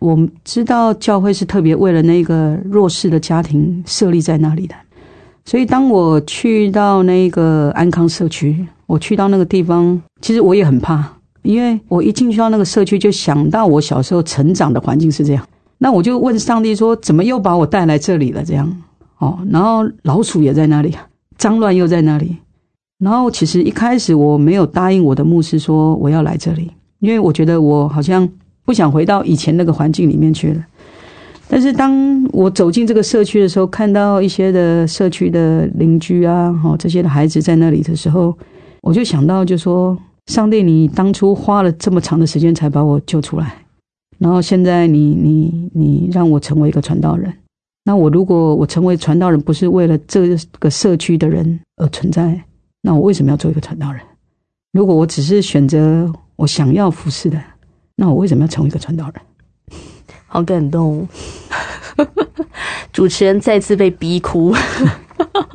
我们知道教会是特别为了那个弱势的家庭设立在那里的。所以当我去到那个安康社区，我去到那个地方，其实我也很怕，因为我一进去到那个社区，就想到我小时候成长的环境是这样。那我就问上帝说：怎么又把我带来这里了？这样哦，然后老鼠也在那里，脏乱又在那里。然后其实一开始我没有答应我的牧师说我要来这里，因为我觉得我好像不想回到以前那个环境里面去了。但是当我走进这个社区的时候，看到一些的社区的邻居啊，哦这些的孩子在那里的时候，我就想到，就说上帝，你当初花了这么长的时间才把我救出来，然后现在你你你让我成为一个传道人。那我如果我成为传道人，不是为了这个社区的人而存在，那我为什么要做一个传道人？如果我只是选择我想要服侍的，那我为什么要成为一个传道人？好感动。主持人再次被逼哭。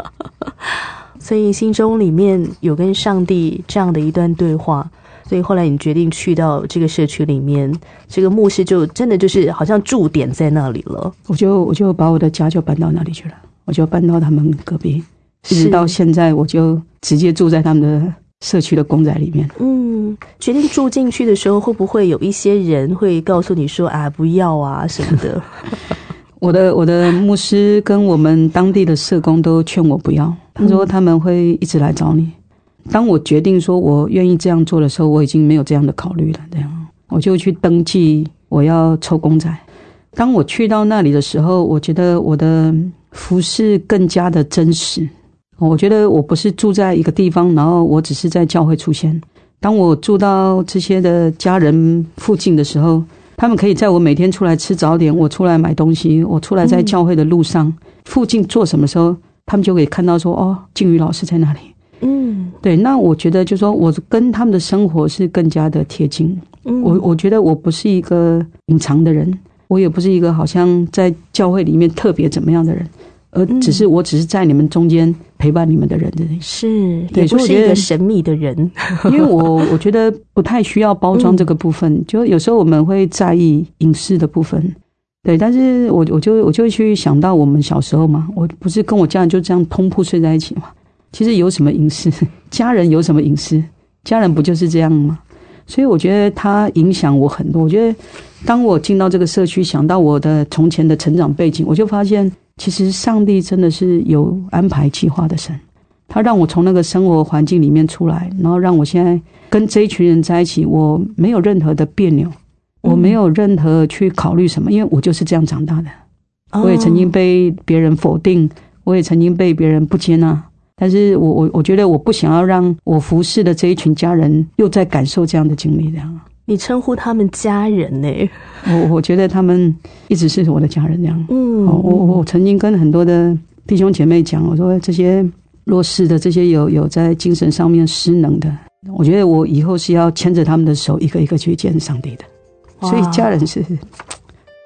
所以心中里面有跟上帝这样的一段对话，所以后来你决定去到这个社区里面，这个牧师就真的就是好像驻点在那里了。我就我就把我的家就搬到那里去了，我就搬到他们隔壁，一直到现在，我就直接住在他们的社区的公仔里面。嗯，决定住进去的时候，会不会有一些人会告诉你说啊，不要啊什么的？我的我的牧师跟我们当地的社工都劝我不要，他说他们会一直来找你。当我决定说我愿意这样做的时候，我已经没有这样的考虑了。这样我就去登记我要抽公仔。当我去到那里的时候，我觉得我的服饰更加的真实。我觉得我不是住在一个地方，然后我只是在教会出现。当我住到这些的家人附近的时候，他们可以在我每天出来吃早点，我出来买东西，我出来在教会的路上、附近做什么时候，他们就可以看到说哦，静宇老师在那里。嗯对，那我觉得就说我跟他们的生活是更加的贴近。嗯，我我觉得我不是一个隐藏的人，我也不是一个好像在教会里面特别怎么样的人，而只是我只是在你们中间陪伴你们的人而已。是对也不是所以我觉得一个神秘的人。因为我我觉得不太需要包装这个部分，就有时候我们会在意隐私的部分，对，但是我我就我就会去想到我们小时候嘛，我不是跟我家人就这样通铺睡在一起嘛，其实有什么隐私？家人有什么隐私？家人不就是这样吗？所以我觉得他影响我很多。我觉得当我进到这个社区，想到我的从前的成长背景，我就发现，其实上帝真的是有安排计划的神。他让我从那个生活环境里面出来，然后让我现在跟这一群人在一起，我没有任何的别扭，我没有任何去考虑什么，因为我就是这样长大的。我也曾经哦被别人否定，我也曾经被别人不接纳，但是我我我觉得我不想要让我服侍的这一群家人又在感受这样的经历，这样。你称呼他们家人呢？我我觉得他们一直是我的家人，这样。嗯，哦，我我曾经跟很多的弟兄姐妹讲，我说这些弱势的、这些有有在精神上面失能的，我觉得我以后是要牵着他们的手，一个一个去见上帝的。所以家人是，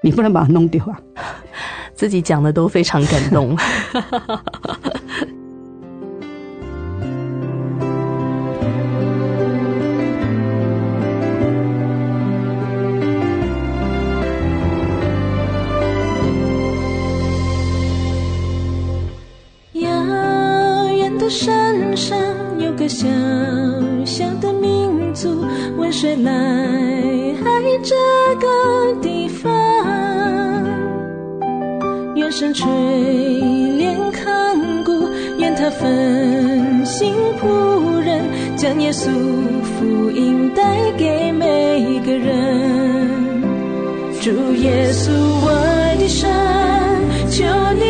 你不能把它弄丢啊。自己讲的都非常感动。小小的民族，问谁来爱这个地方？愿神垂怜看顾，愿他分心仆人，将耶稣福音带给每个人。主耶稣，我的神，求你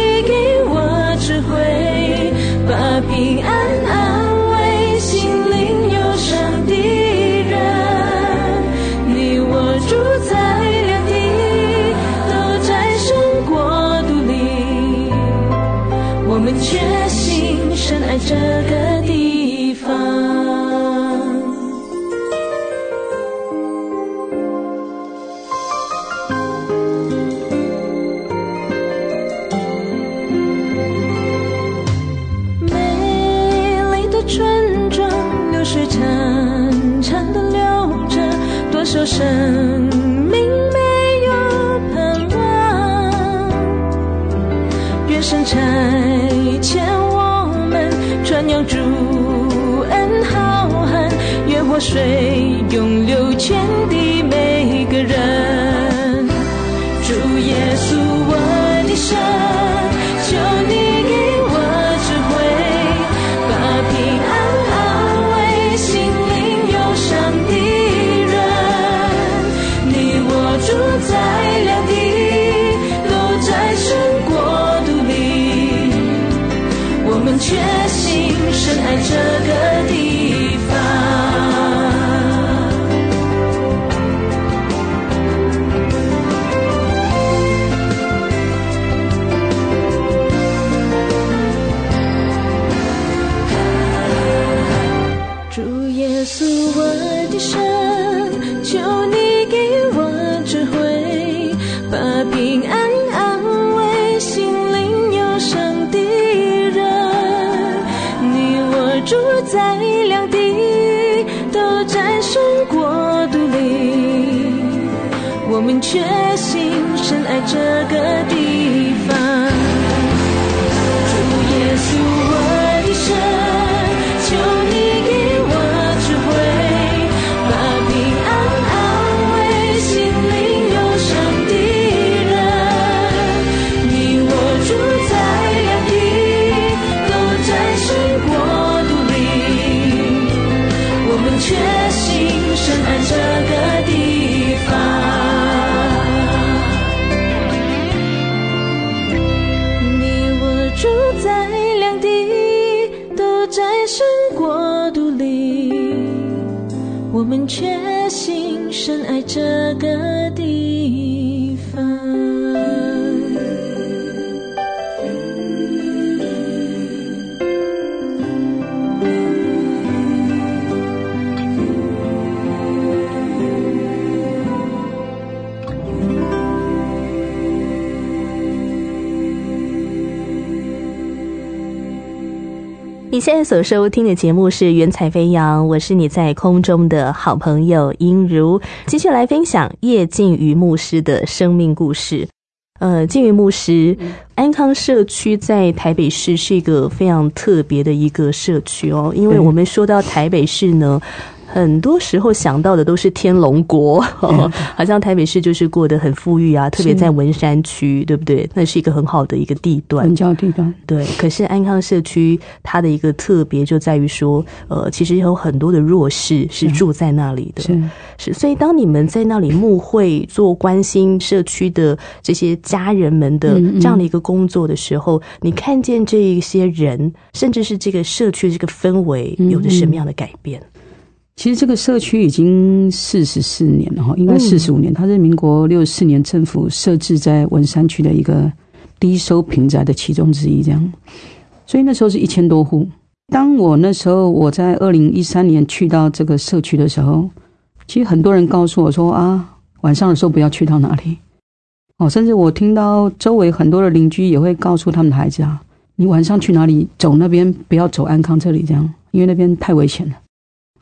这个你现在所收听的节目是《云彩飞扬》，我是你在空中的好朋友英如，继续来分享叶静瑜牧师的生命故事。呃，静瑜牧师，安康社区在台北市是一个非常特别的一个社区哦，因为我们说到台北市呢。很多时候想到的都是天龙国，好像台北市就是过得很富裕啊，特别在文山区，对不对？那是一个很好的一个地段。文。教地段，对，可是安康社区它的一个特别就在于说，呃，其实有很多的弱势是住在那里的，是。是，所以当你们在那里募会、做关心社区的这些家人们的这样的一个工作的时候，你看见这一些人，甚至是这个社区的这个氛围，嗯有着什么样的改变？其实这个社区已经四十四年了哈，应该嗯四十五年。它是民国六十四年政府设置在文山区的一个低收平宅的其中之一，这样。所以那时候是一千多户。当我那时候我在二零一三年去到这个社区的时候，其实很多人告诉我说啊，晚上的时候不要去到哪里。哦，甚至我听到周围很多的邻居也会告诉他们的孩子啊，你晚上去哪里走那边，不要走安康这里，这样，因为那边太危险了。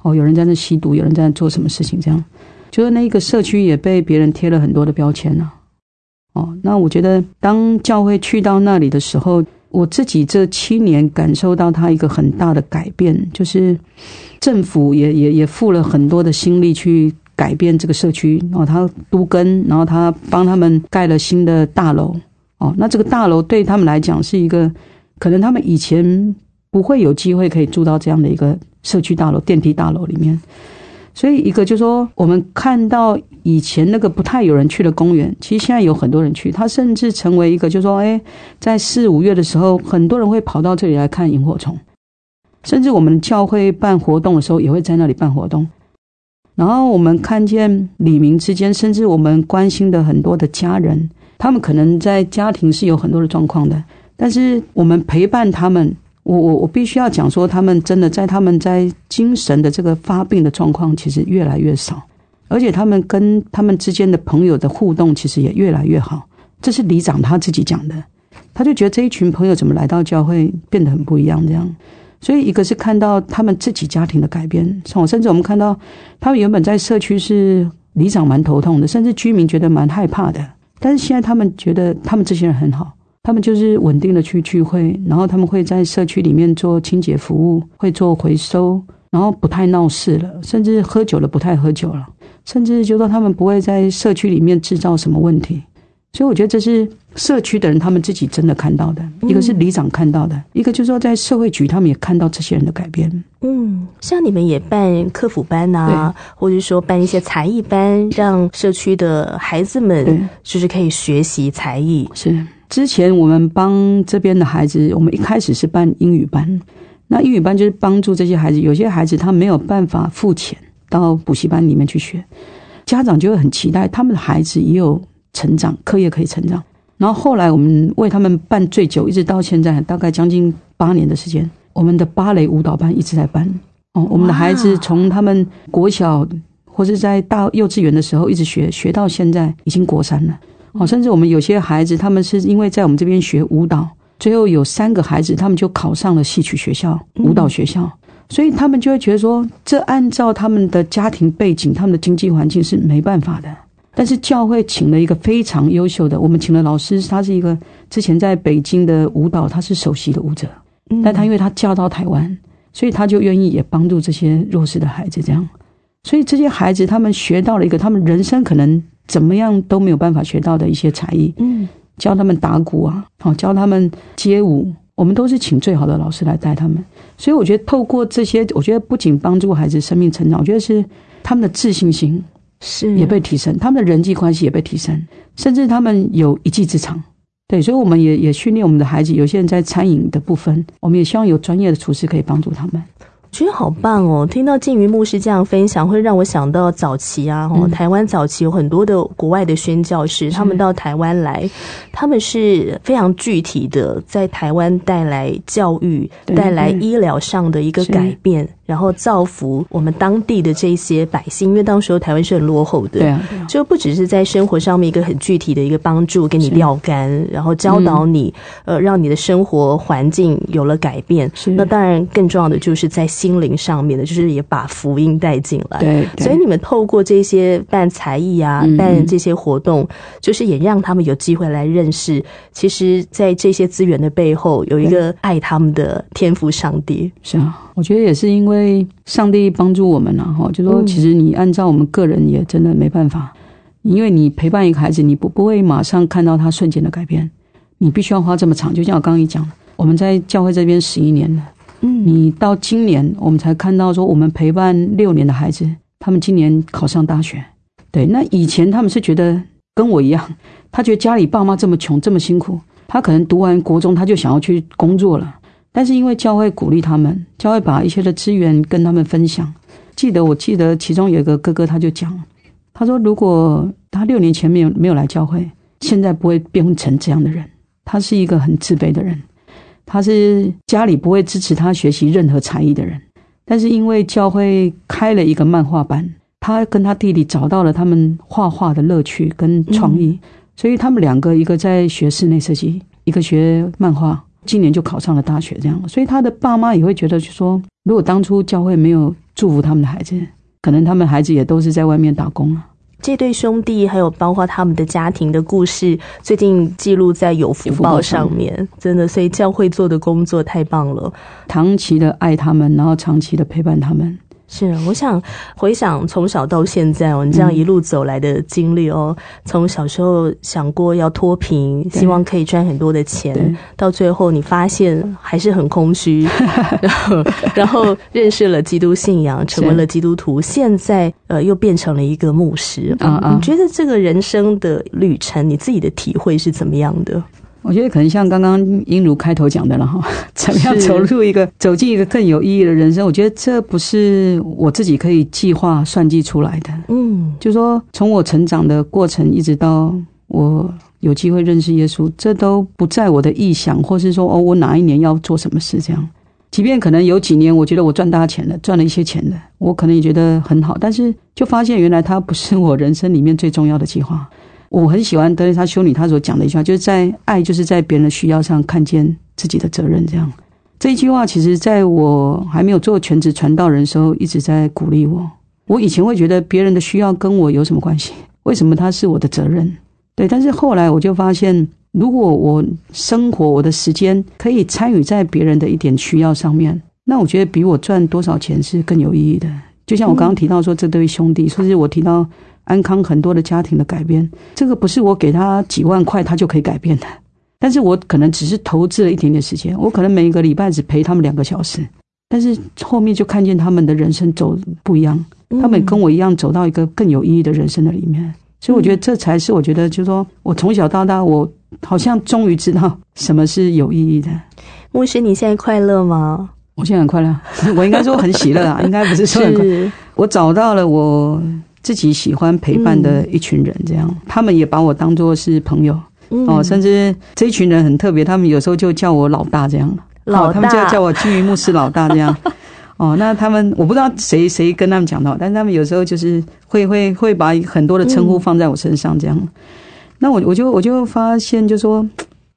哦，有人在那吸毒，有人在那做什么事情，这样，就是那个社区也被别人贴了很多的标签呢、哦，那我觉得当教会去到那里的时候，我自己这七年感受到他一个很大的改变，就是政府也也也付了很多的心力去改变这个社区，然后他都跟，然后他帮他们盖了新的大楼。哦，那这个大楼对他们来讲是一个，可能他们以前不会有机会可以住到这样的一个社区大楼、电梯大楼里面。所以，一个就是说，我们看到以前那个不太有人去的公园，其实现在有很多人去。它甚至成为一个，就是说，哎，在四五月的时候，很多人会跑到这里来看萤火虫。甚至我们教会办活动的时候，也会在那里办活动。然后我们看见里明之间，甚至我们关心的很多的家人，他们可能在家庭是有很多的状况的，但是我们陪伴他们，我我我必须要讲说，他们真的在他们在精神的这个发病的状况，其实越来越少，而且他们跟他们之间的朋友的互动，其实也越来越好。这是里长他自己讲的，他就觉得这一群朋友怎么来到教会变得很不一样，这样。所以一个是看到他们自己家庭的改变，像我甚至我们看到他们原本在社区是里长蛮头痛的，甚至居民觉得蛮害怕的，但是现在他们觉得他们这些人很好，他们就是稳定的去聚会，然后他们会在社区里面做清洁服务，会做回收，然后不太闹事了，甚至喝酒了不太喝酒了，甚至就说他们不会在社区里面制造什么问题。所以我觉得这是社区的人他们自己真的看到的，一个是里长看到的，一个就是说在社会局他们也看到这些人的改变。嗯，像你们也办客服班啊，或者说办一些才艺班，让社区的孩子对们就是可以学习才艺。是之前我们帮这边的孩子，我们一开始是办英语班，那英语班就是帮助这些孩子，有些孩子他没有办法付钱到补习班里面去学，家长就会很期待他们的孩子也有成长，课业可以成长。然后后来我们为他们办最久，一直到现在大概将近八年的时间，我们的芭蕾舞蹈班一直在办。哦，我们的孩子从他们国小或是在大幼稚园的时候一直学，学到现在已经国三了。哦，甚至我们有些孩子，他们是因为在我们这边学舞蹈，最后有三个孩子，他们就考上了戏曲学校、舞蹈学校，所以他们就会觉得说，这按照他们的家庭背景、他们的经济环境是没办法的。但是教会请了一个非常优秀的，我们请了老师，他是一个之前在北京的舞蹈，他是首席的舞者，嗯。但他因为他嫁到台湾，所以他就愿意也帮助这些弱势的孩子，这样，所以这些孩子他们学到了一个他们人生可能怎么样都没有办法学到的一些才艺，嗯教他们打鼓啊，好教他们街舞，我们都是请最好的老师来带他们。所以我觉得透过这些，我觉得不仅帮助孩子生命成长，我觉得是他们的自信心是也被提升，他们的人际关系也被提升，甚至他们有一技之长。对，所以我们也也训练我们的孩子，有些人在餐饮的部分，我们也希望有专业的厨师可以帮助他们。觉得好棒哦！听到静瑜牧师这样分享，会让我想到早期啊，哦，嗯。台湾早期有很多的国外的宣教士，他们到台湾来，他们是非常具体的，在台湾带来教育、带来医疗上的一个改变，然后造福我们当地的这些百姓。因为当时候台湾是很落后的，对啊，对啊就不只是在生活上面一个很具体的一个帮助，给你是料干，然后教导你，呃，让你的生活环境有了改变。是那当然，更重要的就是在心灵上面的，就是也把福音带进来。对，对所以你们透过这些办才艺啊，嗯办这些活动，就是也让他们有机会来认识，其实，在这些资源的背后，有一个爱他们的天赋上帝。是啊，我觉得也是因为上帝帮助我们了、哈，就说嗯其实你按照我们个人也真的没办法，因为你陪伴一个孩子，你不不会马上看到他瞬间的改变，你必须要花这么长。就像我刚刚一讲的，我们在教会这边十一年了，嗯，你到今年我们才看到说，我们陪伴六年的孩子，他们今年考上大学。对，那以前他们是觉得跟我一样，他觉得家里爸妈这么穷，这么辛苦，他可能读完国中他就想要去工作了。但是因为教会鼓励他们，教会把一些的资源跟他们分享。记得我记得其中有一个哥哥他就讲，他说如果他六年前没有没有来教会，现在不会变成这样的人。他是一个很自卑的人，他是家里不会支持他学习任何才艺的人。但是因为教会开了一个漫画班，他跟他弟弟找到了他们画画的乐趣跟创意，所以他们两个一个在学室内设计，一个学漫画，今年就考上了大学。这样，所以他的爸妈也会觉得，就说如果当初教会没有祝福他们的孩子，可能他们孩子也都是在外面打工了。这对兄弟，还有包括他们的家庭的故事，最近记录在有福报上面，真的，所以教会做的工作太棒了。长期的爱他们，然后长期的陪伴他们。是，我想回想从小到现在哦，你这样一路走来的经历哦，从小时候想过要脱贫，希望可以赚很多的钱，到最后你发现还是很空虚，然后然后认识了基督信仰，成为了基督徒，现在呃又变成了一个牧师。啊啊你觉得这个人生的旅程，你自己的体会是怎么样的？我觉得可能像刚刚英如开头讲的了哈，怎么样走入一个走进一个更有意义的人生？我觉得这不是我自己可以计划算计出来的。嗯，就说从我成长的过程，一直到我有机会认识耶稣，这都不在我的意想，或是说哦，我哪一年要做什么事这样。即便可能有几年，我觉得我赚大钱了，赚了一些钱了，我可能也觉得很好，但是 就发现原来它不是我人生里面最重要的计划。我很喜欢德蕾莎修女她所讲的一句话，就是在爱就是在别人的需要上看见自己的责任。这样这一句话，其实在我还没有做全职传道人的时候，一直在鼓励我。我以前会觉得别人的需要跟我有什么关系？为什么他是我的责任？对，但是后来我就发现，如果我生活我的时间可以参与在别人的一点需要上面，那我觉得比我赚多少钱是更有意义的。就像我刚刚提到说，这对兄弟，甚至我提到安康很多的家庭的改变，这个不是我给他几万块他就可以改变的。但是我可能只是投资了一点点时间，我可能每一个礼拜只陪他们两个小时，但是后面就看见他们的人生走不一样，他们跟我一样走到一个更有意义的人生的里面。所以我觉得这才是我觉得，就是说我从小到大，我好像终于知道什么是有意义的。牧师，你现在快乐吗？我现在很快乐，我应该说很喜乐啊，应该不是说很快乐。是，我找到了我自己喜欢陪伴的一群人，这样、他们也把我当作是朋友嗯哦，甚至这一群人很特别，他们有时候就叫我老大这样，老哦他们就大叫我金鱼牧师老大这样。哦，那他们我不知道谁谁跟他们讲到，但是他们有时候就是会会会把很多的称呼放在我身上这样。那我我就我就发现，就说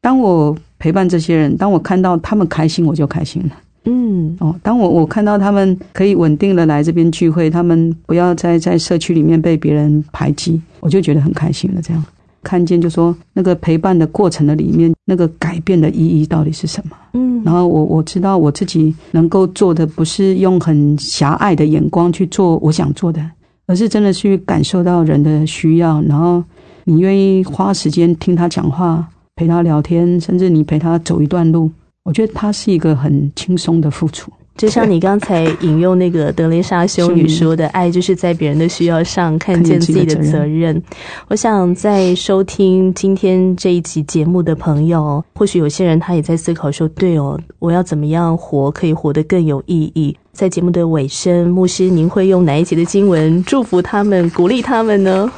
当我陪伴这些人，当我看到他们开心，我就开心了。嗯哦，当我我看到他们可以稳定的来这边聚会，他们不要再在社区里面被别人排挤，我就觉得很开心了。这样看见就说那个陪伴的过程的里面，那个改变的意义到底是什么？嗯，然后我我知道我自己能够做的不是用很狭隘的眼光去做我想做的，而是真的去感受到人的需要，然后你愿意花时间听他讲话，陪他聊天，甚至你陪他走一段路，我觉得他是一个很轻松的付出。就像你刚才引用那个德蕾莎修女说的，爱就是在别人的需要上看见自己的责任。我想在收听今天这一集节目的朋友，或许有些人他也在思考说：对哦，我要怎么样活可以活得更有意义？在节目的尾声，牧师您会用哪一节的经文祝福他们、鼓励他们呢？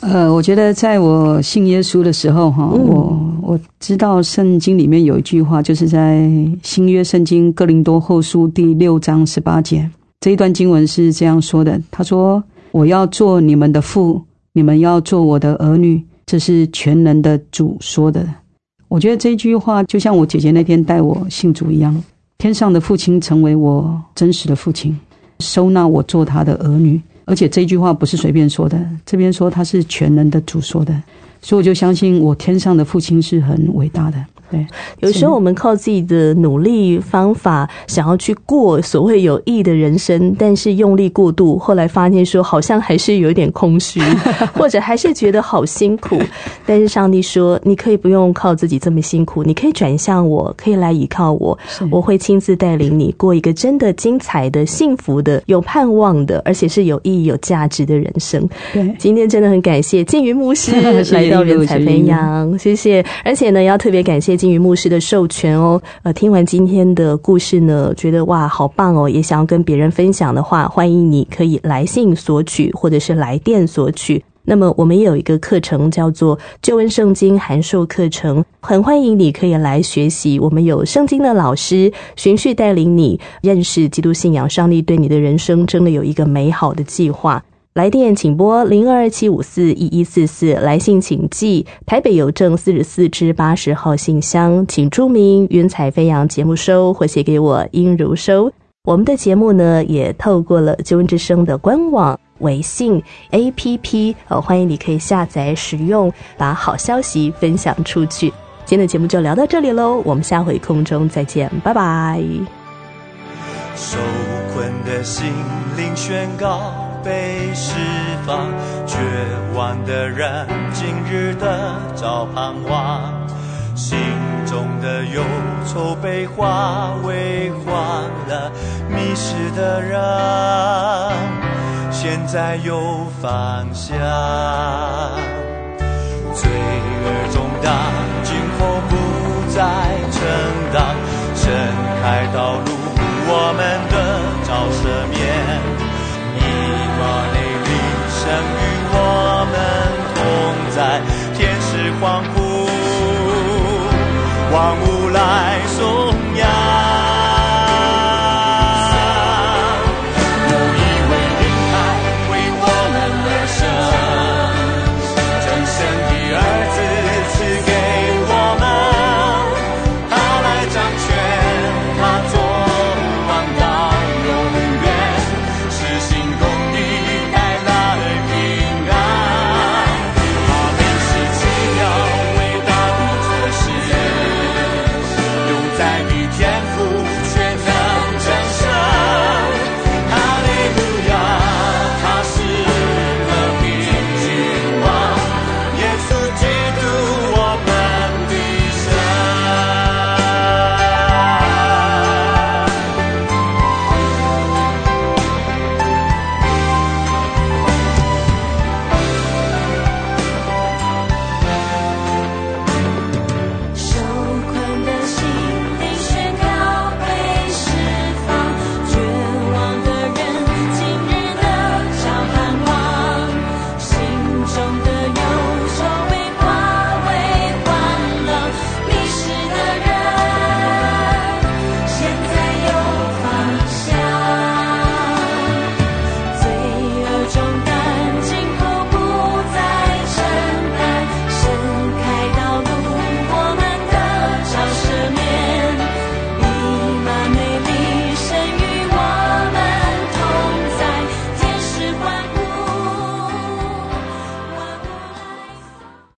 呃，我觉得在我信耶稣的时候，哈，嗯我我知道圣经里面有一句话，就是在新约圣经哥林多后书第六章十八节这一段经文是这样说的：他说：“我要做你们的父，你们要做我的儿女。”这是全能的主说的。我觉得这句话就像我姐姐那天带我信主一样，天上的父亲成为我真实的父亲，收纳我做他的儿女。而且这句话不是随便说的，这边说他是全能的主说的，所以我就相信我天上的父亲是很伟大的。对，有时候我们靠自己的努力方法，想要去过所谓有意义的人生，但是用力过度，后来发现说好像还是有点空虚，或者还是觉得好辛苦。但是上帝说，你可以不用靠自己这么辛苦，你可以转向我，可以来依靠我，我会亲自带领你过一个真的精彩的、幸福的、有盼望的，而且是有意义、有价值的人生。对，今天真的很感谢静云牧师 来到人才培养，谢谢。而且呢，要特别感谢金鱼牧师的授权哦。呃，听完今天的故事呢，觉得哇，好棒哦！也想要跟别人分享的话，欢迎你可以来信索取，或者是来电索取。那么我们也有一个课程叫做《旧恩圣经函授课程》，很欢迎你可以来学习。我们有圣经的老师循序带领你认识基督信仰，上帝对你的人生真的有一个美好的计划。来电请拨零二七五四一一四四，来信请寄台北邮政四十四至八十号信箱，请注明“云彩飞扬”节目收，或写给我殷如收。我们的节目呢，也透过了救恩之声的官网、微信 APP，呃，欢迎你可以下载使用，把好消息分享出去。今天的节目就聊到这里喽，我们下回空中再见，拜拜。受困的心灵宣告被释放，绝望的人今日得着盼望，心中的忧愁被化为欢乐，迷失的人现在有方向。罪恶重担今后不再承担，伸开道路，我们